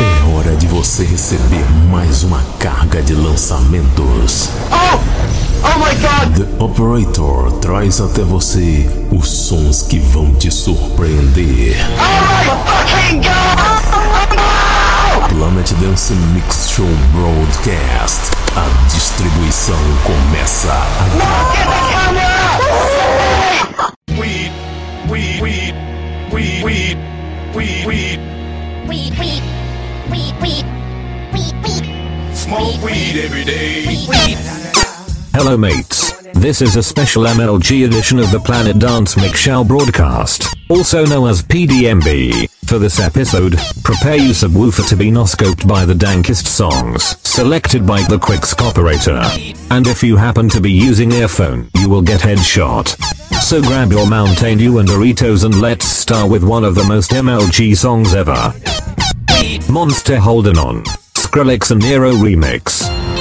É hora de você receber mais uma carga de lançamentos. Oh! Oh my god! The Operator traz até você os sons que vão te surpreender. Oh my fucking god! Planet Dance Mix Show Broadcast. A distribuição começa agora. Weed, weed, weed, weed, weed, weed, weed. Weed, weed, weed, weed, weed, weed. Smoke weed every day. Hello mates. This is a special MLG edition of the Planet Dance Mix Show broadcast, also known as PDMB. For this episode, prepare your subwoofer to be noscoped by the dankest songs, selected by the Quicks operator. And if you happen to be using earphone, you will get headshot. So grab your Mountain Dew and Doritos and let's start with one of the most MLG songs ever. Monsta Holding On. Skrillex and Nero remix.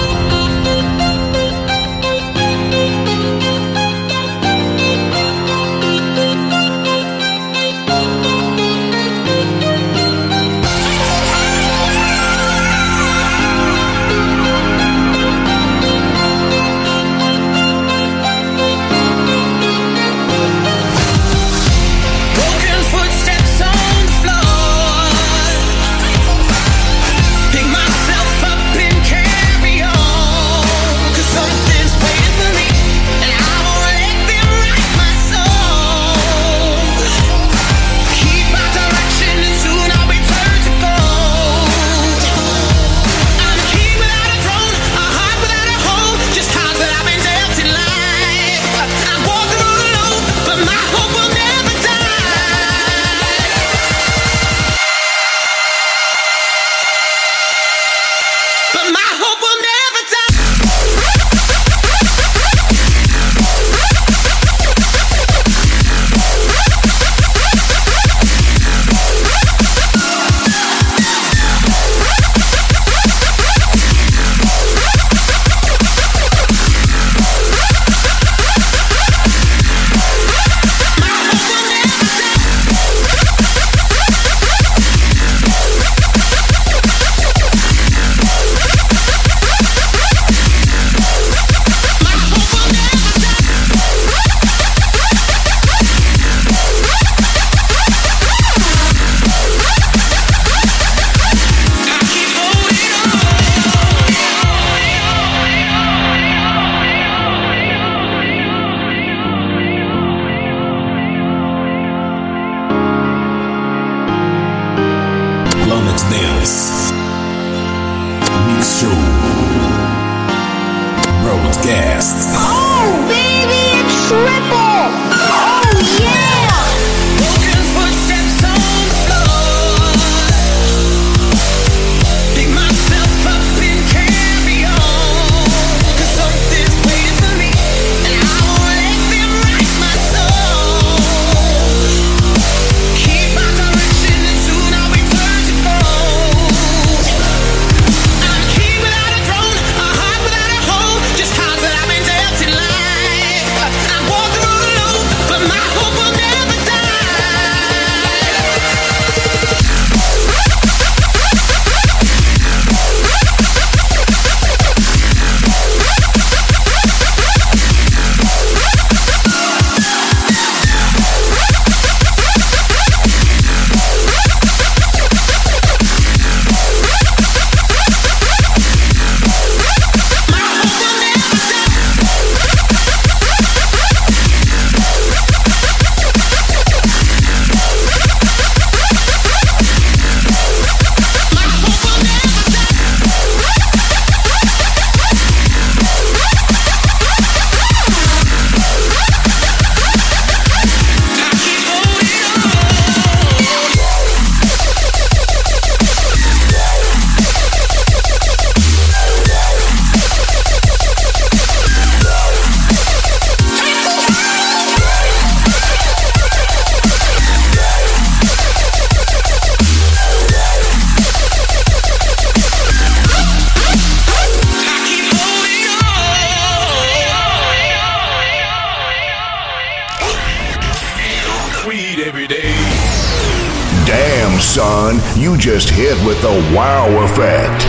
You just hit with the wow effect.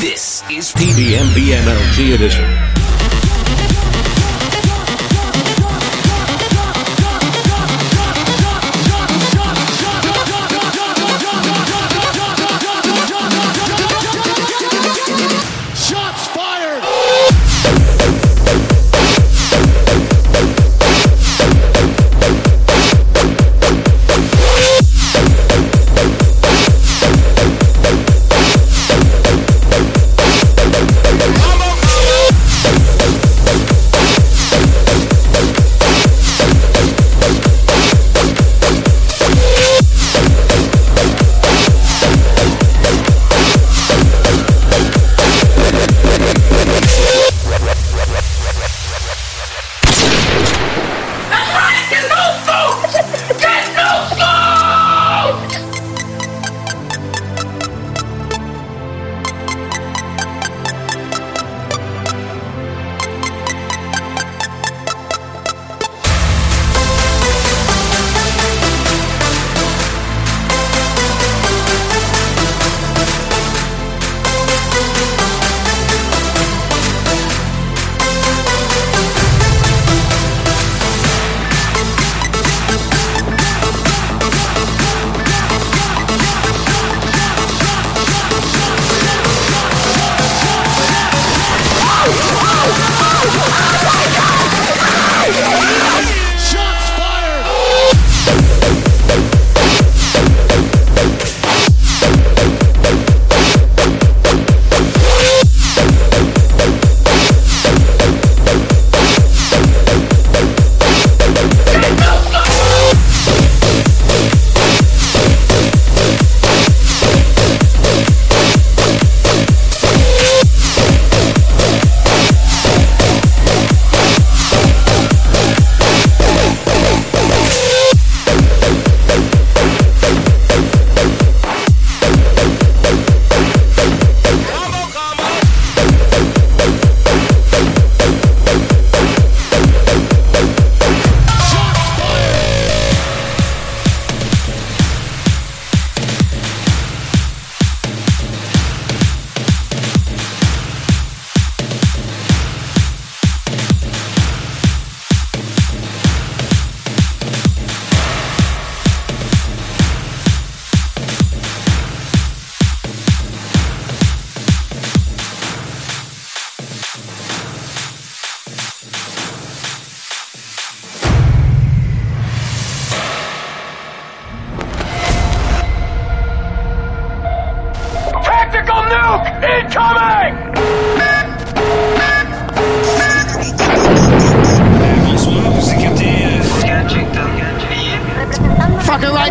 This is PDMB MLG edition.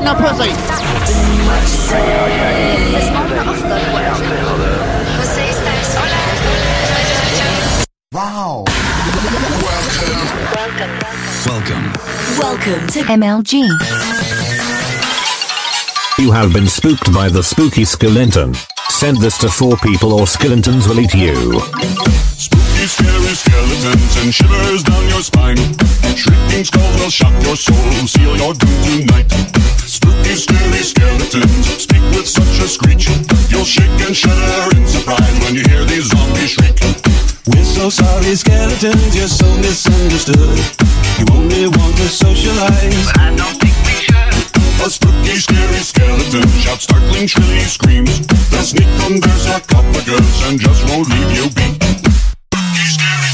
Right in pussy! Você está em Wow! welcome. Welcome to MLG. You have been spooked by the spooky skeleton. Send this to four people or skeletons will eat you. Spooky, scary skeletons and shivers down your spine. Shrieking skulls will shock your soul, seal your doom and shudder in surprise when you hear these zombies shriek. We're so sorry, skeletons, you're so misunderstood. You only want to socialize. But I don't think we should. A spooky, scary skeleton shouts startling, shrilly screams. They'll sneak under sarcophagus and just won't leave you be. Spooky, scary,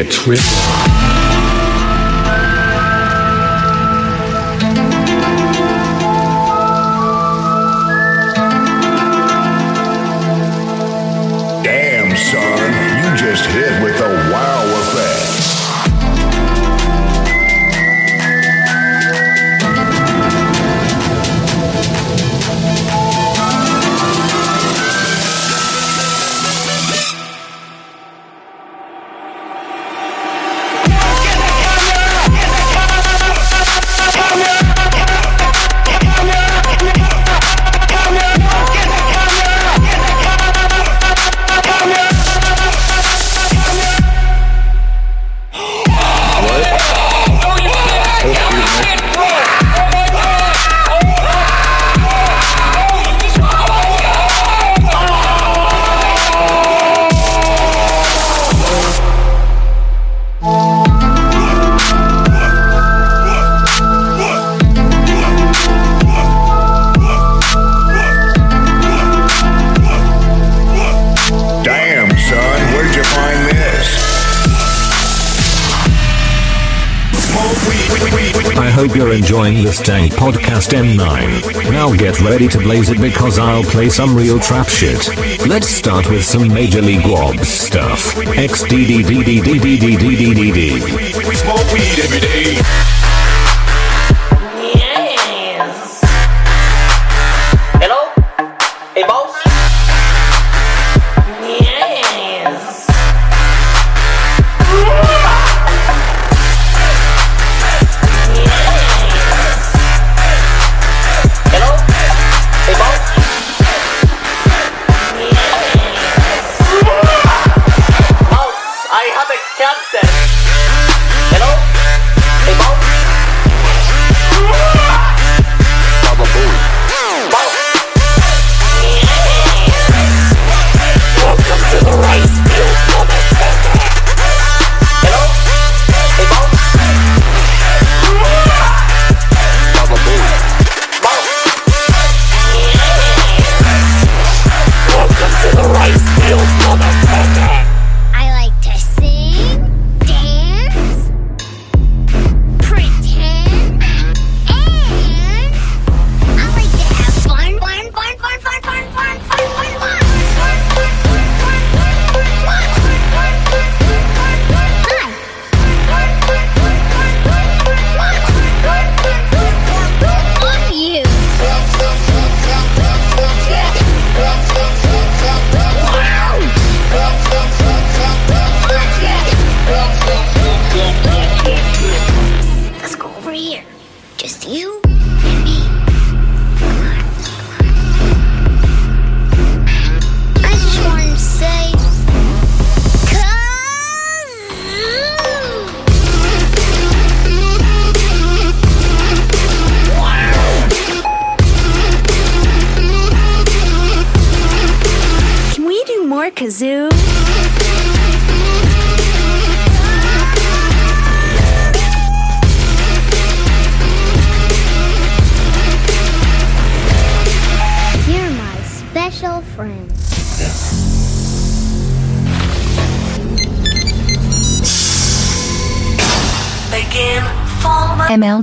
a trip. enjoying the Stank Podcast M9? Now get ready to blaze it because I'll play some real trap shit. Let's start with some Major League Wob stuff. XDDDDDDDDDD.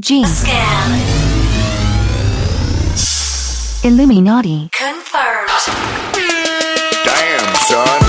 Full MLG. scan. Illuminati. Confirmed. Damn, son.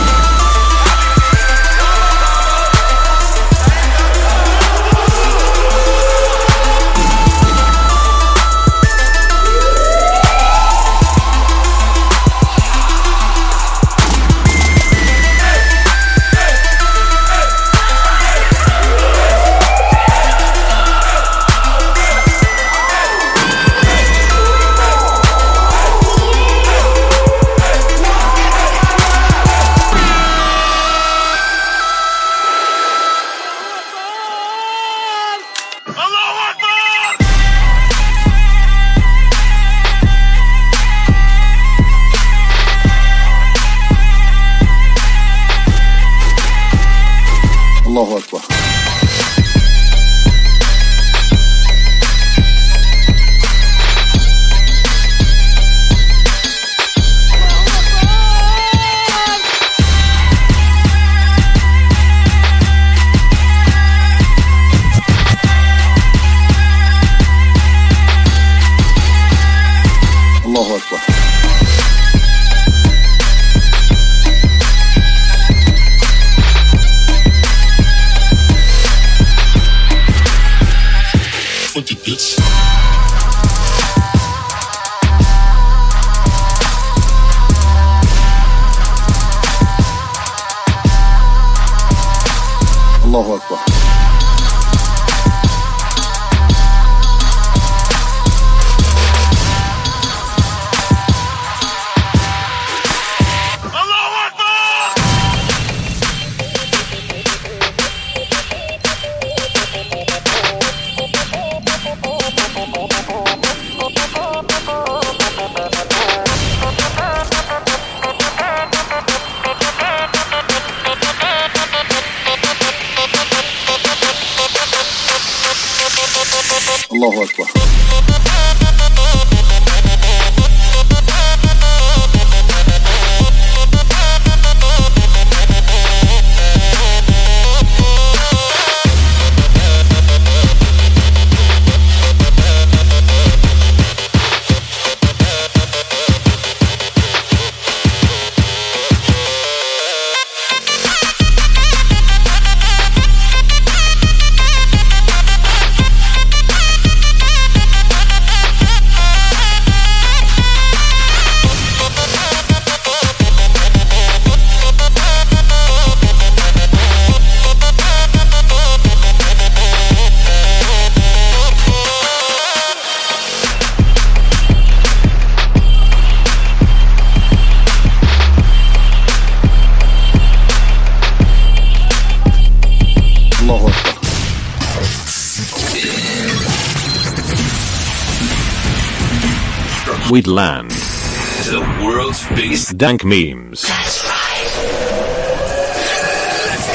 We'd land. The world's biggest Dank memes. Let's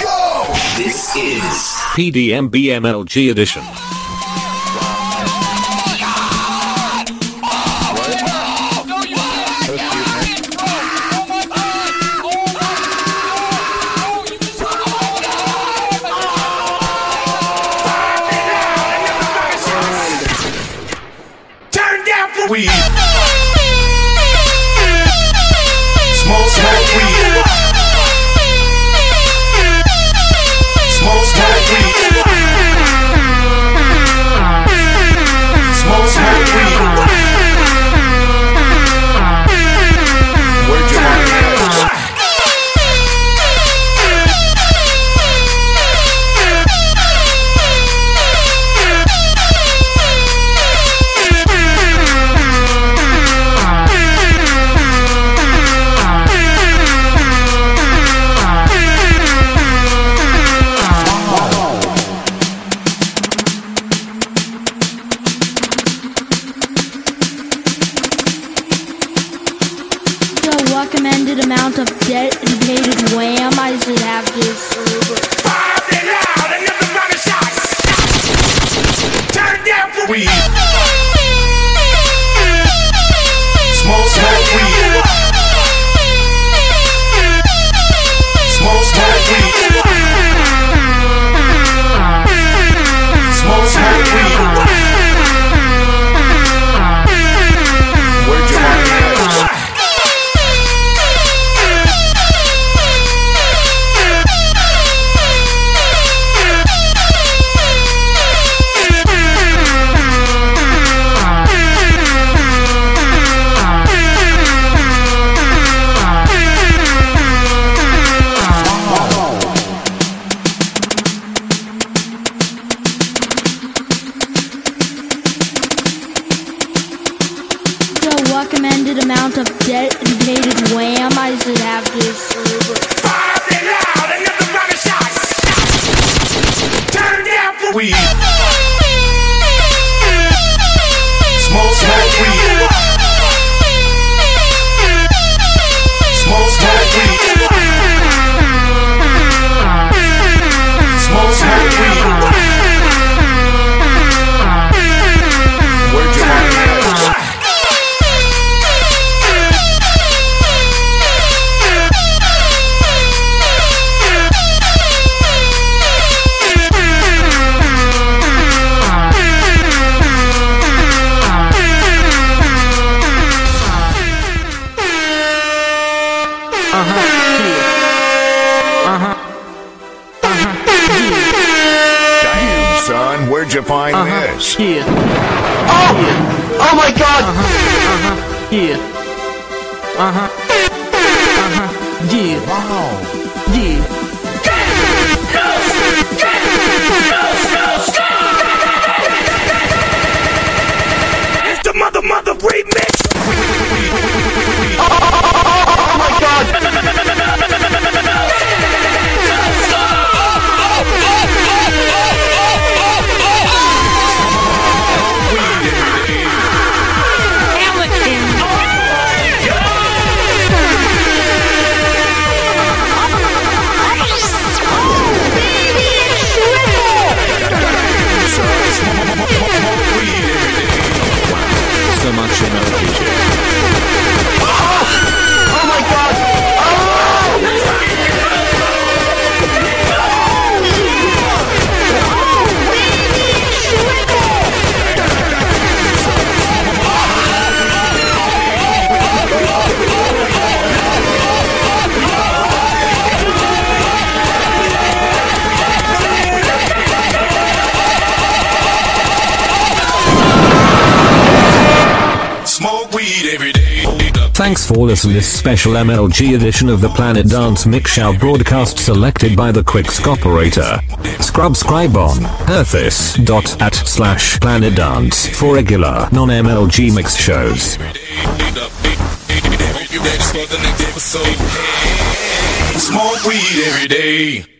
go! This is PDMBMLG edition. Uh huh. Uh huh. Yeah. Wow. Yeah. It's the mother mother remix. Oh my god! So much energy. Oh Thanks for listening this special MLG edition of the Planet Dance Mix Show broadcast selected by the Quicks operator. Subscribe on earthis at slash planet dance for regular non-MLG mix shows. Smoke weed every day.